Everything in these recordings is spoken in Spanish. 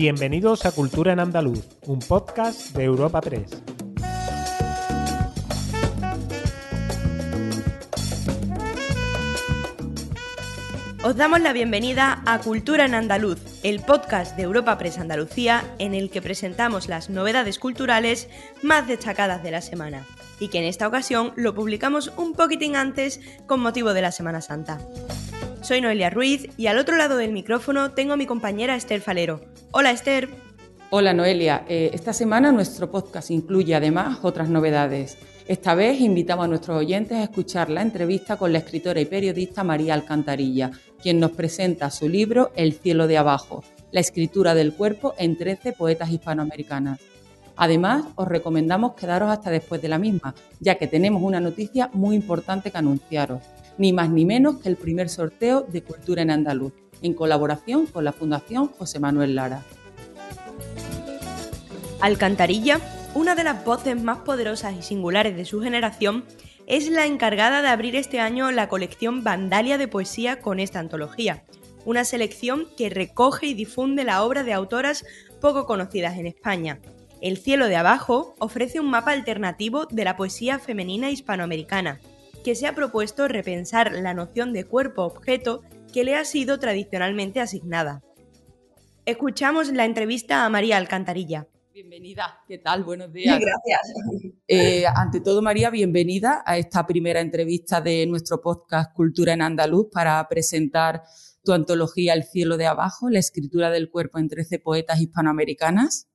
Bienvenidos a Cultura en Andaluz, un podcast de Europa Press. Os damos la bienvenida a Cultura en Andaluz, el podcast de Europa Press Andalucía en el que presentamos las novedades culturales más destacadas de la semana y que en esta ocasión lo publicamos un poquitín antes con motivo de la Semana Santa. Soy Noelia Ruiz y al otro lado del micrófono tengo a mi compañera Esther Falero. Hola Esther. Hola Noelia, eh, esta semana nuestro podcast incluye además otras novedades. Esta vez invitamos a nuestros oyentes a escuchar la entrevista con la escritora y periodista María Alcantarilla, quien nos presenta su libro El cielo de abajo, la escritura del cuerpo en 13 poetas hispanoamericanas. Además, os recomendamos quedaros hasta después de la misma, ya que tenemos una noticia muy importante que anunciaros, ni más ni menos que el primer sorteo de Cultura en Andaluz, en colaboración con la Fundación José Manuel Lara. Alcantarilla, una de las voces más poderosas y singulares de su generación, es la encargada de abrir este año la colección Vandalia de Poesía con esta antología, una selección que recoge y difunde la obra de autoras poco conocidas en España. El cielo de abajo ofrece un mapa alternativo de la poesía femenina hispanoamericana, que se ha propuesto repensar la noción de cuerpo-objeto que le ha sido tradicionalmente asignada. Escuchamos la entrevista a María Alcantarilla. Bienvenida, ¿qué tal? Buenos días. Gracias. Eh, ante todo, María, bienvenida a esta primera entrevista de nuestro podcast Cultura en Andaluz para presentar tu antología El cielo de abajo, la escritura del cuerpo en 13 poetas hispanoamericanas.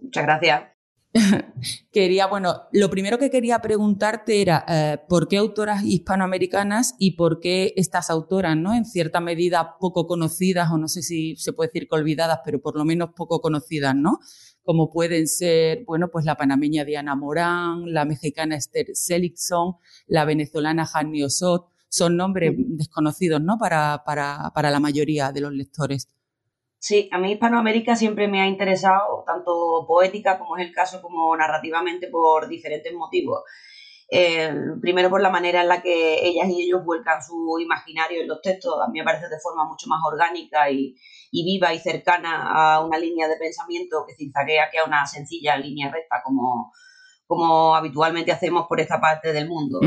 Muchas gracias. quería, bueno, lo primero que quería preguntarte era eh, por qué autoras hispanoamericanas y por qué estas autoras, ¿no? En cierta medida poco conocidas, o no sé si se puede decir que olvidadas, pero por lo menos poco conocidas, ¿no? Como pueden ser, bueno, pues la panameña Diana Morán, la mexicana Esther Seligson, la venezolana Hanni Osot, son nombres desconocidos, ¿no? Para, para, para la mayoría de los lectores. Sí, a mí Hispanoamérica siempre me ha interesado, tanto poética como es el caso, como narrativamente por diferentes motivos. Eh, primero por la manera en la que ellas y ellos vuelcan su imaginario en los textos, a mí me parece de forma mucho más orgánica y, viva y cercana a una línea de pensamiento que zigzaguea que a una sencilla línea recta como, como habitualmente hacemos por esta parte del mundo.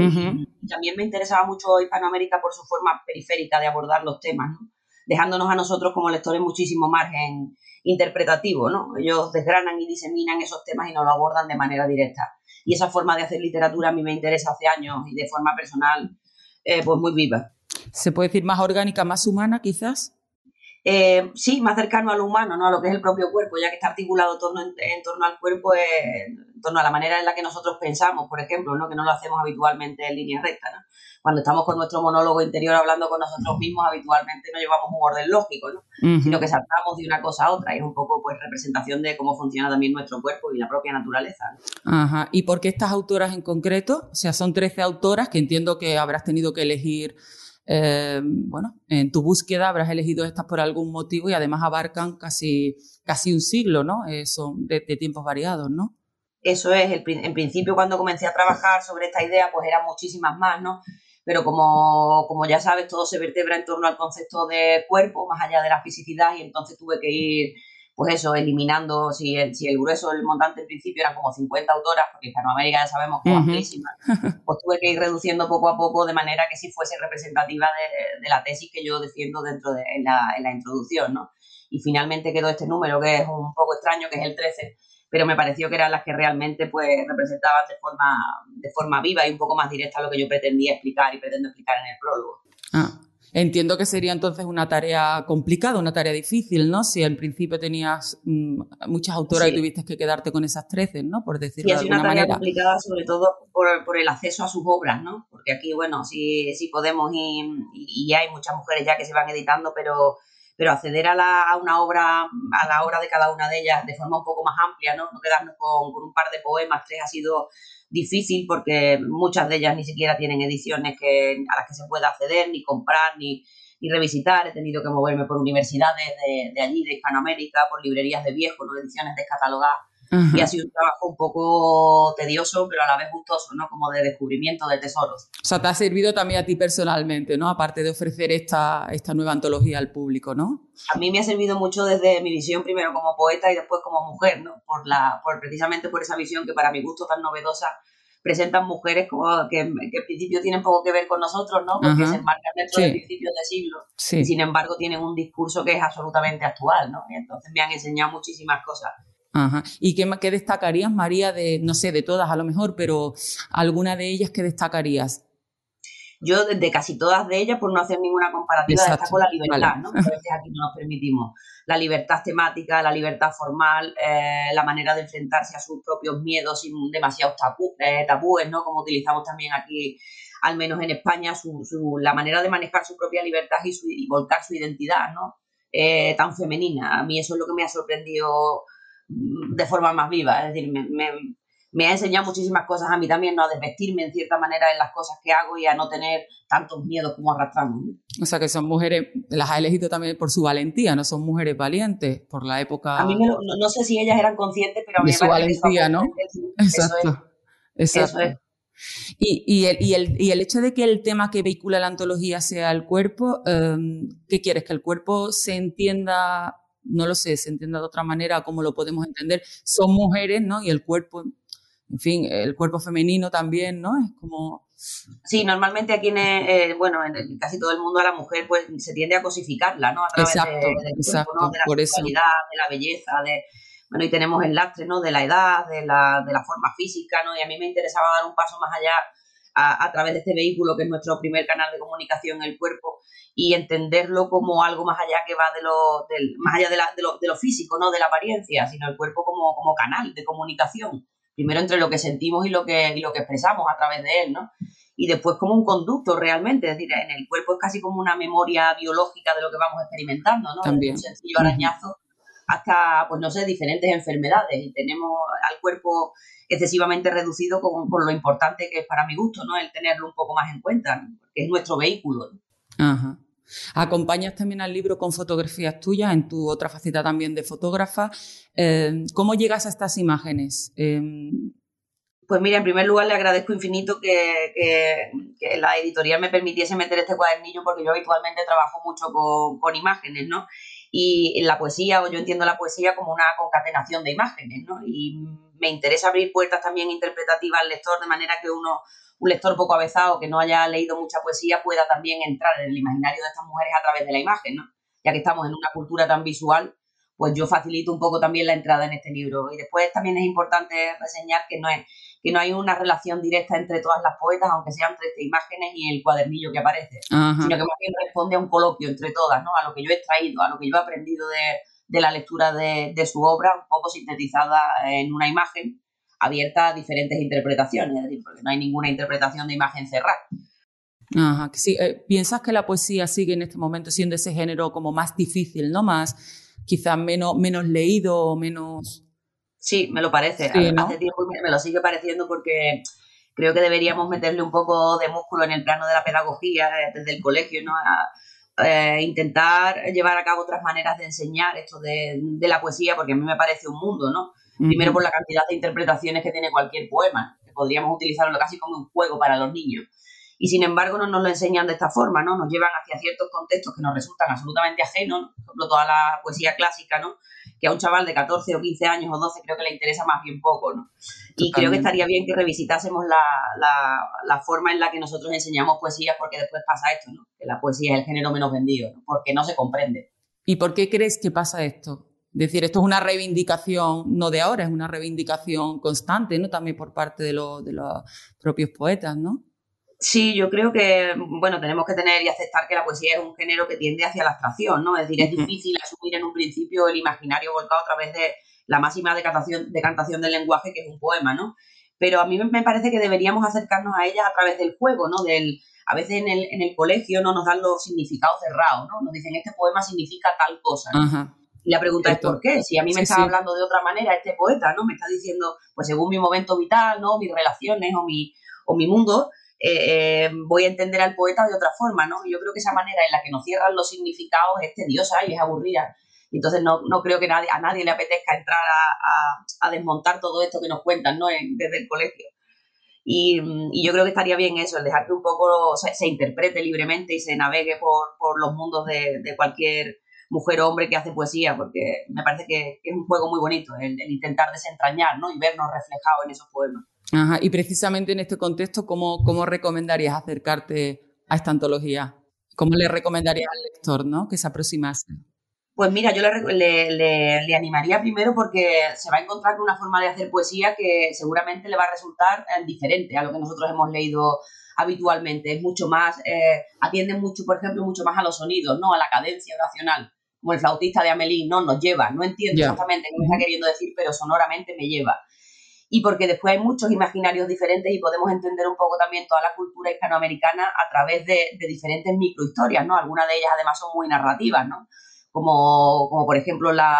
También me interesaba mucho Hispanoamérica por su forma periférica de abordar los temas. ¿no? Dejándonos a nosotros como lectores muchísimo margen interpretativo, ¿no? Ellos desgranan y diseminan esos temas y nos lo abordan de manera directa. Y esa forma de hacer literatura a mí me interesa hace años y de forma personal, eh, pues muy viva. ¿Se puede decir más orgánica, más humana quizás? Eh, sí, más cercano al humano, ¿no? a lo que es el propio cuerpo, ya que está articulado todo en, torno al cuerpo, en torno a la manera en la que nosotros pensamos, por ejemplo, ¿no? que no lo hacemos habitualmente en línea recta. ¿no? Cuando estamos con nuestro monólogo interior hablando con nosotros mismos, habitualmente no llevamos un orden lógico, ¿no? sino que saltamos de una cosa a otra y es un poco pues, representación de cómo funciona también nuestro cuerpo y la propia naturaleza. Ajá. ¿Y por qué estas autoras en concreto? O sea, son 13 autoras que entiendo que habrás tenido que elegir eh, bueno, en tu búsqueda habrás elegido estas por algún motivo y además abarcan casi, casi un siglo, ¿no? Eh, son de, tiempos variados, ¿no? Eso es, en principio cuando comencé a trabajar sobre esta idea, pues eran muchísimas más, ¿no? Pero como, como ya sabes, todo se vertebra en torno al concepto de cuerpo, más allá de la fisicidad, y entonces tuve que ir pues eso, eliminando, si el, si el grueso del montante en principio eran como 50 autoras, porque Hispanoamérica ya sabemos que es amplísima, pues tuve que ir reduciendo poco a poco de manera que sí fuese representativa de, la tesis que yo defiendo dentro de en la, en la introducción, ¿no? Y finalmente quedó este número que es un poco extraño, que es el 13, pero me pareció que eran las que realmente pues representaban de forma, de forma viva y un poco más directa lo que yo pretendía explicar y pretendo explicar en el prólogo. Ah. Entiendo que sería entonces una tarea complicada, una tarea difícil, ¿no? Si al principio tenías mm, muchas autoras y tuviste que quedarte con esas 13, ¿no? Por decirlo de alguna manera. una tarea complicada sobre todo por, el acceso a sus obras, ¿no? Porque aquí, bueno, sí, sí podemos y, y, hay muchas mujeres ya que se van editando, pero, pero acceder a, la, a, una obra, a la obra de cada una de ellas de forma un poco más amplia, ¿no? No quedarnos con, con un par de poemas, tres ha sido difícil porque muchas de ellas ni siquiera tienen ediciones que, a las que se pueda acceder, ni comprar, ni, ni revisitar. He tenido que moverme por universidades de, allí, de Hispanoamérica, por librerías de viejo, no ediciones descatalogadas Y ha sido un trabajo un poco tedioso, pero a la vez gustoso, ¿no? Como de descubrimiento de tesoros. O sea, te ha servido también a ti personalmente, ¿no? Aparte de ofrecer esta, esta nueva antología al público, ¿no? A mí me ha servido mucho desde mi visión, primero como poeta y después como mujer, ¿no? Por la, por, precisamente por esa visión que para mi gusto tan novedosa presentan mujeres como que, en principio tienen poco que ver con nosotros, ¿no? Porque se enmarcan dentro de principios de siglo. Y sin embargo tienen un discurso que es absolutamente actual, ¿no? Y entonces me han enseñado muchísimas cosas. Ajá. ¿Y qué, qué destacarías, María, de, no sé, de todas a lo mejor, pero alguna de ellas que destacarías? Yo de casi todas de ellas, por no hacer ninguna comparativa, destaco la libertad, ¿no? a veces aquí no nos permitimos. La libertad temática, la libertad formal, eh, la manera de enfrentarse a sus propios miedos sin demasiados eh, tabúes, ¿no? Como utilizamos también aquí, al menos en España, su, la manera de manejar su propia libertad y, su, volcar su identidad, ¿no? Eh, tan femenina. A mí eso es lo que me ha sorprendido de forma más viva. Es decir, me, me ha enseñado muchísimas cosas a mí también, ¿no? A desvestirme en cierta manera en las cosas que hago y a no tener tantos miedos como arrastramos. O sea, que son mujeres, las ha elegido también por su valentía, no son mujeres valientes por la época. A mí no, sé si ellas eran conscientes, pero a mí de su valentía, ¿no? Exacto. Exacto. Y, y, el, y, el, y, el, hecho de que el tema que vehicula la antología sea el cuerpo, em, ¿qué quieres? ¿Que el cuerpo se entienda, no lo sé, se entienda de otra manera, como lo podemos entender? Son mujeres, ¿no? Y el cuerpo en fin, el cuerpo femenino también, ¿no? Es como... Sí, normalmente aquí en, eh, bueno, en casi todo el mundo a la mujer pues se tiende a cosificarla, ¿no? A través de, exacto, de la sexualidad, de la belleza, de... Bueno, y tenemos el lastre, ¿no? De la edad, de la, de la forma física, ¿no? Y a mí me interesaba dar un paso más allá a, través de este vehículo que es nuestro primer canal de comunicación, el cuerpo, y entenderlo como algo más allá que va de lo, del, más allá de, la, de, lo, de lo físico, ¿no? De la apariencia, sino el cuerpo como, como canal de comunicación primero entre lo que sentimos y lo que, lo que expresamos a través de él, ¿no? Y después como un conducto realmente, es decir, en el cuerpo es casi como una memoria biológica de lo que vamos experimentando, ¿no? También. un sencillo arañazo hasta, pues no sé, diferentes enfermedades y tenemos al cuerpo excesivamente reducido con, lo importante que es para mi gusto, ¿no? El tenerlo un poco más en cuenta, porque es nuestro vehículo. Ajá. Acompañas también al libro con fotografías tuyas, en tu otra faceta también de fotógrafa. Eh, ¿Cómo llegas a estas imágenes? Eh, pues mira, en primer lugar le agradezco infinito que, la editorial me permitiese meter este cuadernillo porque yo habitualmente trabajo mucho con, imágenes, ¿no? Y en la poesía, o yo entiendo la poesía como una concatenación de imágenes, ¿no? Y me interesa abrir puertas también interpretativas al lector de manera que uno un lector poco avezado que no haya leído mucha poesía pueda también entrar en el imaginario de estas mujeres a través de la imagen, ¿no? Ya que estamos en una cultura tan visual, pues yo facilito un poco también la entrada en este libro. Y después también es importante reseñar que no es que no hay una relación directa entre todas las poetas, aunque sean 13 imágenes y el cuadernillo que aparece, sino que más bien responde a un coloquio entre todas, ¿no? A lo que yo he extraído, a lo que yo he aprendido de, la lectura de, de su obra, un poco sintetizada en una imagen abierta a diferentes interpretaciones, es decir, porque no hay ninguna interpretación de imagen cerrada. Ajá, sí. Eh, ¿Piensas que la poesía sigue en este momento siendo ese género como más difícil, ¿no? Más, quizás menos, menos leído, menos... Sí, me lo parece. Hace tiempo me lo sigue pareciendo porque creo que deberíamos meterle un poco de músculo en el plano de la pedagogía eh, desde el colegio, ¿no? A, eh, intentar llevar a cabo otras maneras de enseñar esto de, de, la poesía, porque a mí me parece un mundo, ¿no? Primero por la cantidad de interpretaciones que tiene cualquier poema, que podríamos utilizarlo casi como un juego para los niños. Y sin embargo no nos lo enseñan de esta forma, ¿no? Nos llevan hacia ciertos contextos que nos resultan absolutamente ajenos, por ejemplo, toda la poesía clásica, ¿no? Que a un chaval de 14 o 15 años o 12 creo que le interesa más bien poco, ¿no? Y creo que estaría bien que revisitásemos la, la, la, forma en la que nosotros enseñamos poesía, porque después pasa esto, ¿no? Que la poesía es el género menos vendido, ¿no? Porque no se comprende. ¿Y por qué crees que pasa esto? decir, esto es una reivindicación, no de ahora, es una reivindicación constante, ¿no? También por parte de, los propios poetas, ¿no? Sí, yo creo que, bueno, tenemos que tener y aceptar que la poesía es un género que tiende hacia la abstracción, ¿no? Es decir, es difícil asumir en un principio el imaginario volcado a través de la máxima decantación, decantación del lenguaje, que es un poema, ¿no? Pero a mí me parece que deberíamos acercarnos a ella a través del juego, ¿no? Del, a veces en el, en el colegio no nos dan los significados cerrados, ¿no? Nos dicen, este poema significa tal cosa, ¿no? Y la pregunta es ¿por qué? Si a mí me está hablando de otra manera este poeta, ¿no? Me está diciendo, pues según mi momento vital, ¿no? Mis relaciones o mi, o mi mundo, eh, eh, voy a entender al poeta de otra forma, ¿no? yo creo que esa manera en la que nos cierran los significados es tediosa y es aburrida. entonces no, no creo que nadie, a nadie le apetezca entrar a, a, desmontar todo esto que nos cuentan ¿no? desde el colegio. Y, yo creo que estaría bien eso, el dejar que un poco se, interprete libremente y se navegue por, por los mundos de, de, cualquier mujer o hombre que hace poesía, porque me parece que es un juego muy bonito, el, el, intentar desentrañar ¿no? y vernos reflejados en esos poemas. Ajá, y precisamente en este contexto, ¿cómo, ¿cómo recomendarías acercarte a esta antología? ¿Cómo le recomendarías al lector ¿no? que se aproximase? Pues mira, yo le, le, le, animaría primero porque se va a encontrar con una forma de hacer poesía que seguramente le va a resultar eh, diferente a lo que nosotros hemos leído habitualmente. Es mucho más, eh, atiende mucho, por ejemplo, mucho más a los sonidos, ¿no? A la cadencia oracional. Como el flautista de Amelie, no, nos lleva. No entiendo yeah. exactamente qué me está queriendo decir, pero sonoramente me lleva. Y porque después hay muchos imaginarios diferentes y podemos entender un poco también toda la cultura hispanoamericana a través de, de diferentes microhistorias, ¿no? Algunas de ellas además son muy narrativas, ¿no? como, como por ejemplo la,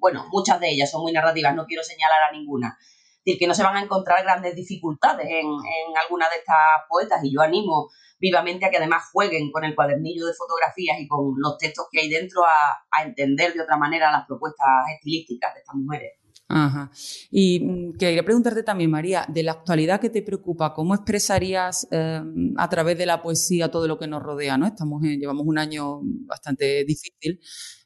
bueno, muchas de ellas son muy narrativas, no quiero señalar a ninguna. Es decir, que no se van a encontrar grandes dificultades en, en alguna de estas poetas y yo animo vivamente a que además jueguen con el cuadernillo de fotografías y con los textos que hay dentro a entender de otra manera las propuestas estilísticas de estas mujeres. Ajá. Y quería preguntarte también, María, de la actualidad que te preocupa, ¿cómo expresarías eh, a través de la poesía todo lo que nos rodea? ¿no? Estamos en, llevamos un año bastante difícil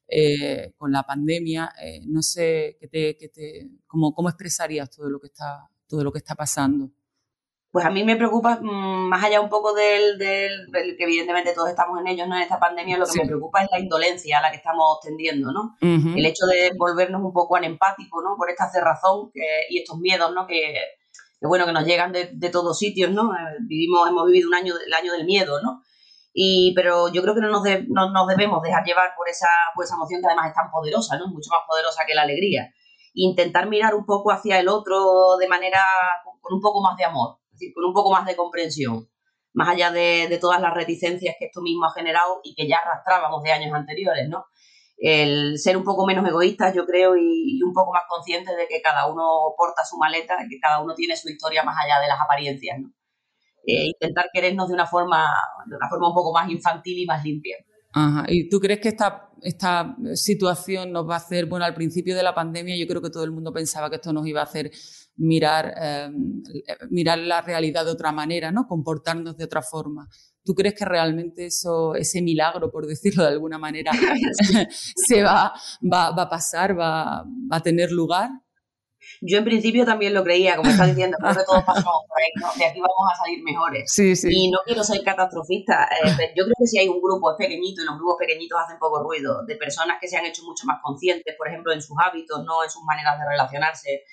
eh, con la pandemia. Eh, no sé qué te, qué te, cómo, cómo expresarías todo lo que está, todo lo que está pasando. Pues a mí me preocupa, mmm, más allá un poco del, del, del, que evidentemente todos estamos en ellos, ¿no? En esta pandemia, lo que sí. me preocupa es la indolencia a la que estamos tendiendo, ¿no? Uh -huh. El hecho de volvernos un poco anempáticos, ¿no? Por esta cerrazón que, y estos miedos, ¿no? Que, que bueno, que nos llegan de, de, todos sitios, ¿no? Eh, vivimos, hemos vivido un año, el año del miedo, ¿no? Y, pero yo creo que no nos, de, no nos debemos dejar llevar por esa, por esa emoción que además es tan poderosa, ¿no? Mucho más poderosa que la alegría. Intentar mirar un poco hacia el otro de manera, con un poco más de amor con un poco más de comprensión, más allá de, todas las reticencias que esto mismo ha generado y que ya arrastrábamos de años anteriores, ¿no? El ser un poco menos egoístas, yo creo, y, y un poco más conscientes de que cada uno porta su maleta, que cada uno tiene su historia más allá de las apariencias, ¿no? Eh, intentar querernos de una forma, de una forma un poco más infantil y más limpia. Ajá. ¿Y tú crees que esta, esta situación nos va a hacer, bueno, al principio de la pandemia yo creo que todo el mundo pensaba que esto nos iba a hacer mirar, eh, mirar la realidad de otra manera, ¿no? Comportarnos de otra forma. ¿Tú crees que realmente eso, ese milagro, por decirlo de alguna manera, se va, va, va a pasar, va, va a tener lugar? Yo en principio también lo creía, como estás diciendo, creo que todos pasamos por ahí, ¿no? de aquí vamos a salir mejores. Sí, sí. Y no quiero ser catastrofista, eh, yo creo que si hay un grupo, es pequeñito, y los grupos pequeñitos hacen poco ruido, de personas que se han hecho mucho más conscientes, por ejemplo, en sus hábitos, no en sus maneras de relacionarse,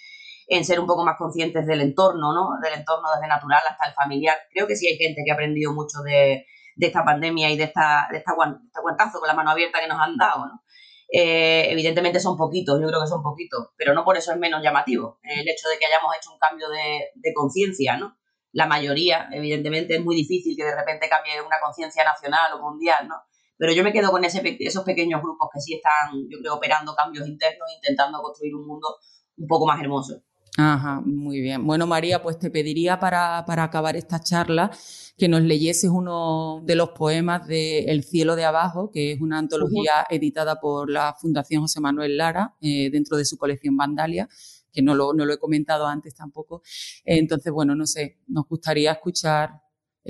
en ser un poco más conscientes del entorno, ¿no? Del entorno desde natural hasta el familiar. Creo que sí hay gente que ha aprendido mucho de, de esta pandemia y de esta, de esta, este guantazo con la mano abierta que nos han dado, ¿no? Eh, evidentemente son poquitos, yo creo que son poquitos, pero no por eso es menos llamativo el hecho de que hayamos hecho un cambio de, conciencia, ¿no? La mayoría, evidentemente, es muy difícil que de repente cambie una conciencia nacional o mundial, ¿no? Pero yo me quedo con ese, esos pequeños grupos que sí están, yo creo, operando cambios internos, intentando construir un mundo un poco más hermoso. Ajá, muy bien. Bueno, María, pues te pediría para, para acabar esta charla que nos leyeses uno de los poemas de El cielo de abajo, que es una antología uh -huh. editada por la Fundación José Manuel Lara eh, dentro de su colección Vandalia, que no lo, no lo he comentado antes tampoco. Entonces, bueno, no sé, nos gustaría escuchar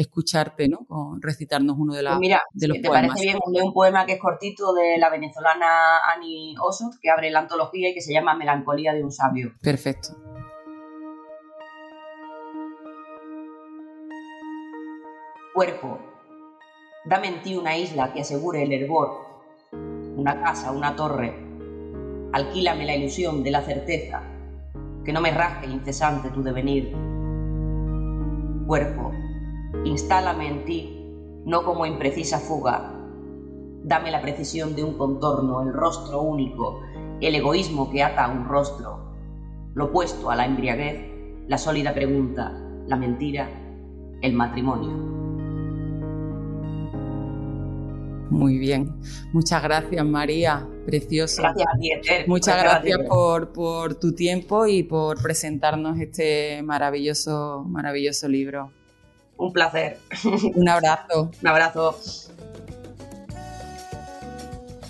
escucharte, ¿no? Con recitarnos uno de, la, pues mira, de los si te poemas. parece bien, leo un poema que es cortito de la venezolana Annie Oso, que abre la antología y que se llama Melancolía de un sabio. Perfecto. Cuerpo, dame en ti una isla que asegure el hervor, una casa, una torre. Alquílame la ilusión de la certeza, que no me rasgue incesante tu devenir. Cuerpo, instálame en ti, no como imprecisa fuga. Dame la precisión de un contorno, el rostro único, el egoísmo que ata a un rostro, lo opuesto a la embriaguez, la sólida pregunta, la mentira, el matrimonio. Muy bien. Muchas gracias, María. Precioso. Gracias a ti. Muchas gracias, gracias por, por, tu tiempo y por presentarnos este maravilloso, maravilloso libro. Un placer. Un abrazo. Un abrazo.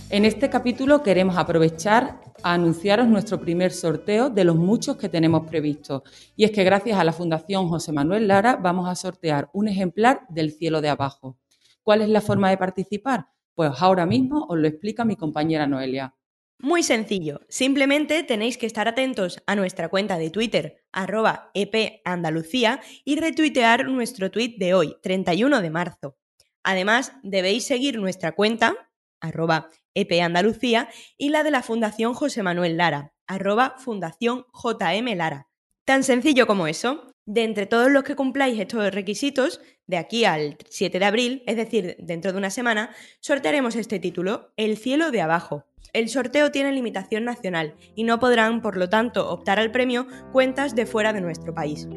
En este capítulo queremos aprovechar a anunciaros nuestro primer sorteo de los muchos que tenemos previstos. Y es que gracias a la Fundación José Manuel Lara vamos a sortear un ejemplar del cielo de abajo. ¿Cuál es la forma de participar? Pues ahora mismo os lo explica mi compañera Noelia. Muy sencillo, simplemente tenéis que estar atentos a nuestra cuenta de Twitter, arroba epandalucía, y retuitear nuestro tweet de hoy, 31 de marzo. Además, debéis seguir nuestra cuenta, arroba EP Andalucía, y la de la Fundación José Manuel Lara, arroba Fundación JM Lara. Tan sencillo como eso. De entre todos los que cumpláis estos requisitos, de aquí al 7 de abril, es decir, dentro de una semana, sortearemos este título, El cielo de abajo. El sorteo tiene limitación nacional y no podrán, por lo tanto, optar al premio cuentas de fuera de nuestro país.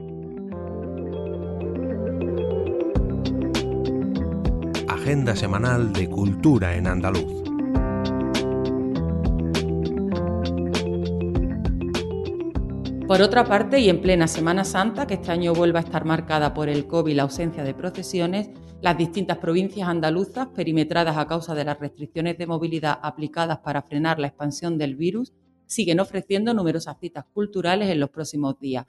Agenda semanal de cultura en andaluz. Por otra parte, y en plena Semana Santa, que este año vuelve a estar marcada por el COVID y la ausencia de procesiones, las distintas provincias andaluzas, perimetradas a causa de las restricciones de movilidad aplicadas para frenar la expansión del virus, siguen ofreciendo numerosas citas culturales en los próximos días,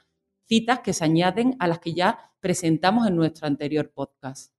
citas que se añaden a las que ya presentamos en nuestro anterior podcast.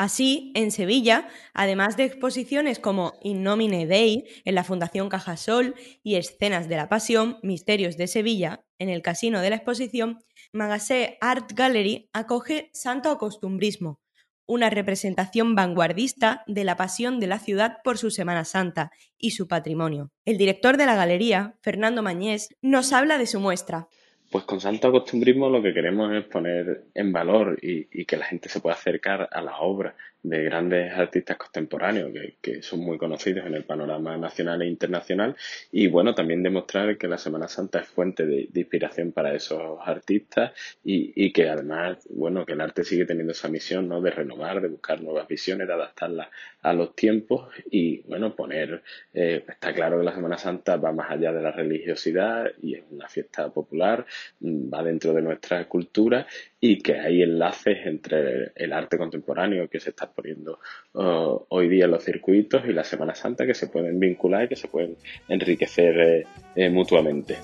Así, en Sevilla, además de exposiciones como In Nomine Dei en la Fundación Cajasol y Escenas de la Pasión, Misterios de Sevilla, en el Casino de la Exposición, Magassé Art Gallery acoge Santo Acostumbrismo, una representación vanguardista de la pasión de la ciudad por su Semana Santa y su patrimonio. El director de la galería, Fernando Mañés, nos habla de su muestra. Pues con Santo Costumbrismo lo que queremos es poner en valor y, que la gente se pueda acercar a la obra de grandes artistas contemporáneos que, son muy conocidos en el panorama nacional e internacional y bueno, también demostrar que la Semana Santa es fuente de, inspiración para esos artistas y, que además, bueno, que el arte sigue teniendo esa misión, ¿no? De renovar, de buscar nuevas visiones, de adaptarlas a los tiempos y bueno, poner, eh, está claro que la Semana Santa va más allá de la religiosidad y es una fiesta popular, mm, va dentro de nuestra cultura y que hay enlaces entre el arte contemporáneo que se está poniendo uh, hoy día en los circuitos y la Semana Santa que se pueden vincular y que se pueden enriquecer eh, eh, mutuamente.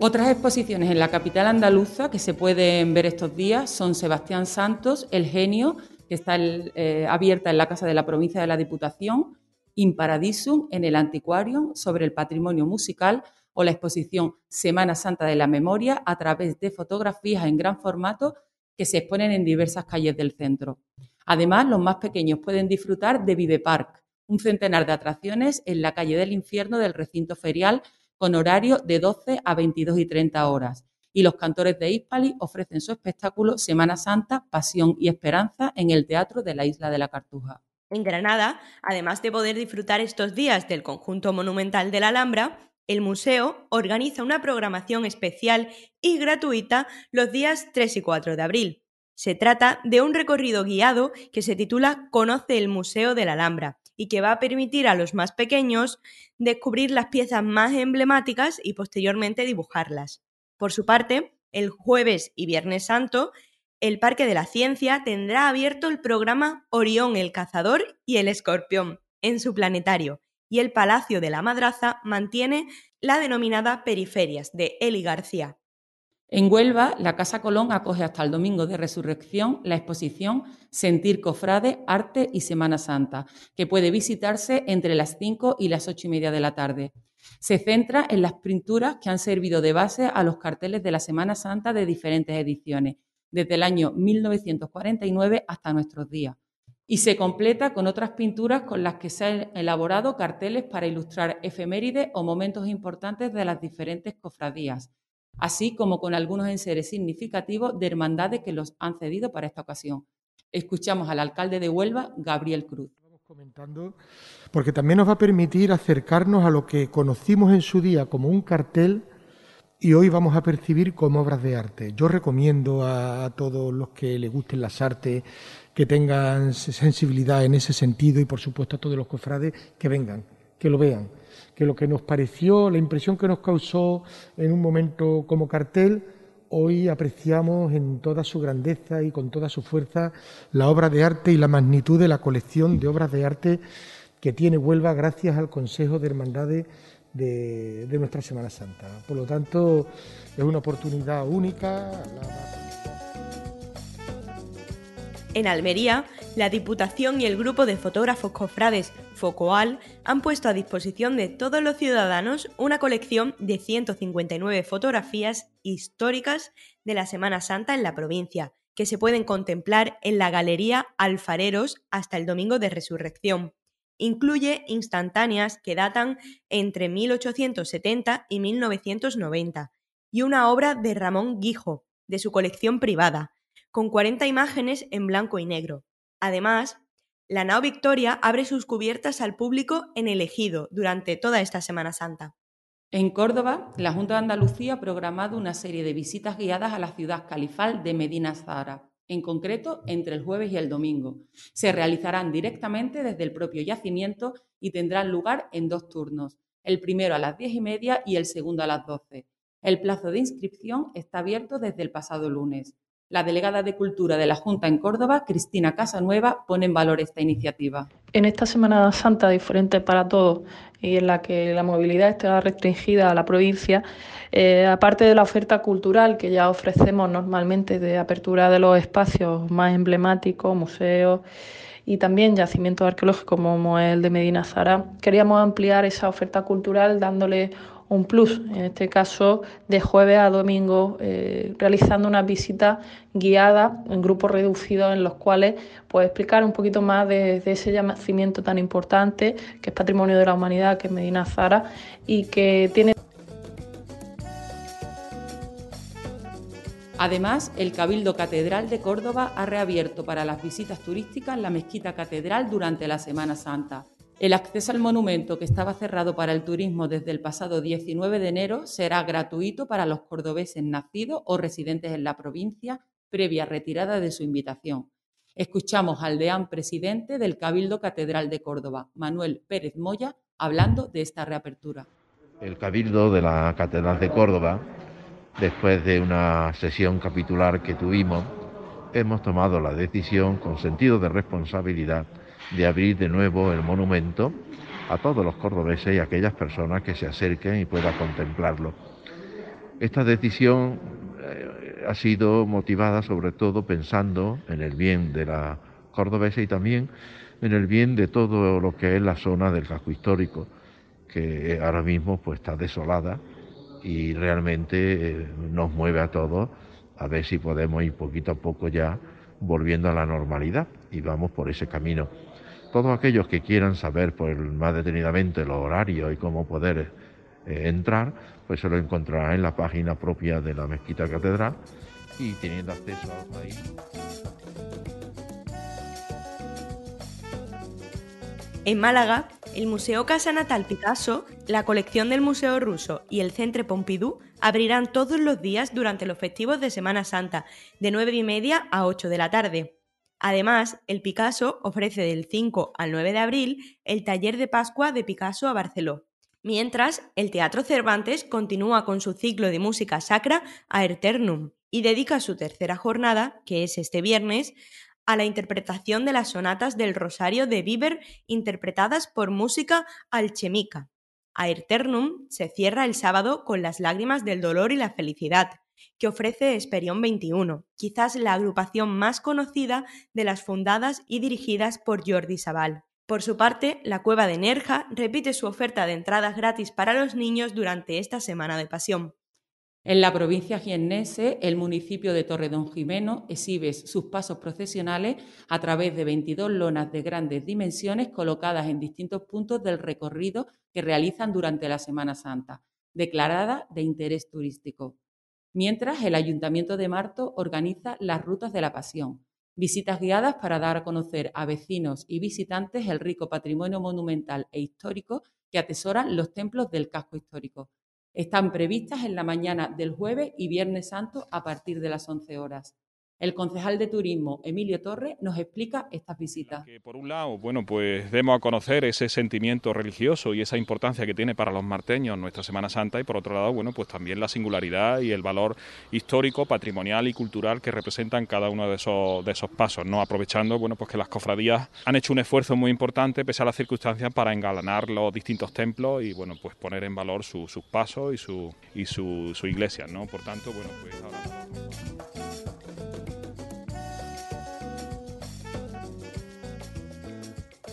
Otras exposiciones en la capital andaluza que se pueden ver estos días son Sebastián Santos, El Genio, que está eh, abierta en la Casa de la Provincia de la Diputación, Imparadisum en el Antiquarium sobre el patrimonio musical o la exposición Semana Santa de la Memoria a través de fotografías en gran formato que se exponen en diversas calles del centro. Además, los más pequeños pueden disfrutar de Vive Park, un centenar de atracciones en la calle del infierno del recinto ferial con horario de 12 a 22 y 30 horas. Y los cantores de Hispali ofrecen su espectáculo Semana Santa, Pasión y Esperanza en el Teatro de la Isla de la Cartuja. En Granada, además de poder disfrutar estos días del conjunto monumental de la Alhambra, el museo organiza una programación especial y gratuita los días 3 y 4 de abril. Se trata de un recorrido guiado que se titula Conoce el Museo de la Alhambra y que va a permitir a los más pequeños descubrir las piezas más emblemáticas y posteriormente dibujarlas. Por su parte, el jueves y viernes santo, el Parque de la Ciencia tendrá abierto el programa Orión el Cazador y el Escorpión en su planetario, y el Palacio de la Madraza mantiene la denominada Periferias de Eli García. En Huelva, la Casa Colón acoge hasta el domingo de resurrección la exposición Sentir Cofrade, Arte y Semana Santa, que puede visitarse entre las 5 y las 8 y media de la tarde. Se centra en las pinturas que han servido de base a los carteles de la Semana Santa de diferentes ediciones, desde el año 1949 hasta nuestros días y se completa con otras pinturas con las que se han elaborado carteles para ilustrar efemérides o momentos importantes de las diferentes cofradías, así como con algunos enseres significativos de hermandades que los han cedido para esta ocasión. Escuchamos al alcalde de Huelva, Gabriel Cruz. comentando porque también nos va a permitir acercarnos a lo que conocimos en su día como un cartel y hoy vamos a percibir como obras de arte. Yo recomiendo a, todos los que les gusten las artes, que tengan sensibilidad en ese sentido y por supuesto a todos los cofrades que vengan, que lo vean, que lo que nos pareció, la impresión que nos causó en un momento como cartel, hoy apreciamos en toda su grandeza y con toda su fuerza la obra de arte y la magnitud de la colección de obras de arte que tiene Huelva gracias al Consejo de Hermandades de, nuestra Semana Santa. Por lo tanto, es una oportunidad única. En Almería, la Diputación y el grupo de fotógrafos cofrades Focoal han puesto a disposición de todos los ciudadanos una colección de 159 fotografías históricas de la Semana Santa en la provincia, que se pueden contemplar en la Galería Alfareros hasta el Domingo de Resurrección. Incluye instantáneas que datan entre 1870 y 1990 y una obra de Ramón Guijo, de su colección privada, con 40 imágenes en blanco y negro. Además, la nao Victoria abre sus cubiertas al público en el ejido durante toda esta Semana Santa. En Córdoba, la Junta de Andalucía ha programado una serie de visitas guiadas a la ciudad califal de Medina Zara en concreto entre el jueves y el domingo. Se realizarán directamente desde el propio yacimiento y tendrán lugar en dos turnos, el primero a las diez y media y el segundo a las doce. El plazo de inscripción está abierto desde el pasado lunes. La delegada de Cultura de la Junta en Córdoba, Cristina Casanueva, pone en valor esta iniciativa. En esta Semana Santa diferente para todos y en la que la movilidad está restringida a la provincia, eh, aparte de la oferta cultural que ya ofrecemos normalmente de apertura de los espacios más emblemáticos, museos y también yacimientos arqueológicos como el de Medina Zara, queríamos ampliar esa oferta cultural dándole un plus, en este caso de jueves a domingo, eh, realizando una visita guiada en grupos reducidos en los cuales pues, explicar un poquito más de, de, ese yacimiento tan importante que es patrimonio de la humanidad, que es Medina Zara y que tiene Además, el Cabildo Catedral de Córdoba ha reabierto para las visitas turísticas la mezquita catedral durante la Semana Santa. El acceso al monumento, que estaba cerrado para el turismo desde el pasado 19 de enero, será gratuito para los cordobeses nacidos o residentes en la provincia, previa retirada de su invitación. Escuchamos al deán presidente del Cabildo Catedral de Córdoba, Manuel Pérez Moya, hablando de esta reapertura. El Cabildo de la Catedral de Córdoba después de una sesión capitular que tuvimos, hemos tomado la decisión con sentido de responsabilidad de abrir de nuevo el monumento a todos los cordobeses y a aquellas personas que se acerquen y puedan contemplarlo. Esta decisión eh, ha sido motivada sobre todo pensando en el bien de la cordobesa y también en el bien de todo lo que es la zona del casco histórico, que ahora mismo pues está desolada y realmente eh, nos mueve a todos a ver si podemos ir poquito a poco ya volviendo a la normalidad y vamos por ese camino. Todos aquellos que quieran saber pues, más detenidamente los horarios y cómo poder eh, entrar, pues se lo encontrarán en la página propia de la Mezquita Catedral y teniendo acceso ahí. En Málaga, el Museo Casa Natal Picasso, la colección del Museo Ruso y el Centre Pompidou abrirán todos los días durante los festivos de Semana Santa, de 9 y media a 8 de la tarde. Además, el Picasso ofrece del 5 al 9 de abril el taller de Pascua de Picasso a Barceló. Mientras, el Teatro Cervantes continúa con su ciclo de música sacra a Eternum y dedica su tercera jornada, que es este viernes, a la interpretación de las sonatas del Rosario de Bieber interpretadas por música alchemica. A Eternum se cierra el sábado con las lágrimas del dolor y la felicidad, que ofrece Esperión 21, quizás la agrupación más conocida de las fundadas y dirigidas por Jordi Sabal. Por su parte, la Cueva de Nerja repite su oferta de entradas gratis para los niños durante esta Semana de Pasión. En la provincia jiennense, el municipio de Torredonjimeno exhibe sus pasos procesionales a través de 22 lonas de grandes dimensiones colocadas en distintos puntos del recorrido que realizan durante la Semana Santa, declarada de interés turístico. Mientras, el Ayuntamiento de Marto organiza las rutas de la Pasión, visitas guiadas para dar a conocer a vecinos y visitantes el rico patrimonio monumental e histórico que atesoran los templos del casco histórico están previstas en la mañana del jueves y viernes santo a partir de las 11 horas. El concejal de turismo, Emilio Torres, nos explica estas visitas. por un lado, bueno, pues demos a conocer ese sentimiento religioso y esa importancia que tiene para los marteños nuestra Semana Santa y por otro lado, bueno, pues también la singularidad y el valor histórico, patrimonial y cultural que representan cada uno de esos, de esos pasos, ¿no? Aprovechando, bueno, pues que las cofradías han hecho un esfuerzo muy importante, pese a las circunstancias, para engalanar los distintos templos y, bueno, pues poner en valor sus pasos y su, y su, su iglesia, ¿no? Por tanto, bueno, pues ahora...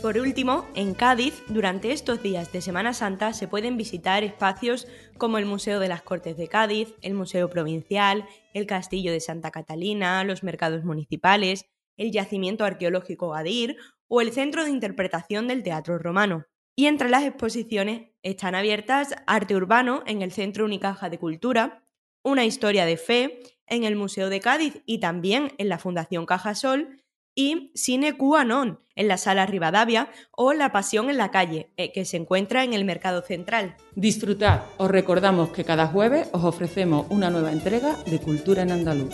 Por último, en Cádiz, durante estos días de Semana Santa se pueden visitar espacios como el Museo de las Cortes de Cádiz, el Museo Provincial, el Castillo de Santa Catalina, los mercados municipales, el Yacimiento Arqueológico Gadir o el Centro de Interpretación del Teatro Romano. Y entre las exposiciones están abiertas Arte Urbano en el Centro Unicaja de Cultura, Una Historia de Fe en el Museo de Cádiz y también en la Fundación Cajasol, y Cine QAnon en la Sala Rivadavia o La Pasión en la Calle, eh, que se encuentra en el Mercado Central. Disfrutad, os recordamos que cada jueves os ofrecemos una nueva entrega de Cultura en Andaluz.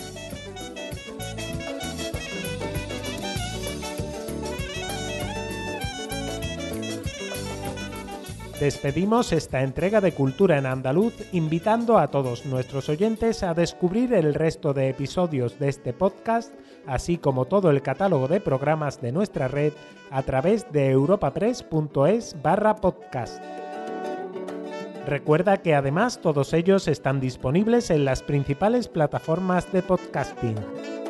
Despedimos esta entrega de Cultura en Andaluz invitando a todos nuestros oyentes a descubrir el resto de episodios de este podcast, así como todo el catálogo de programas de nuestra red a través de europapress.es barra podcast. Recuerda que además todos ellos están disponibles en las principales plataformas de podcasting.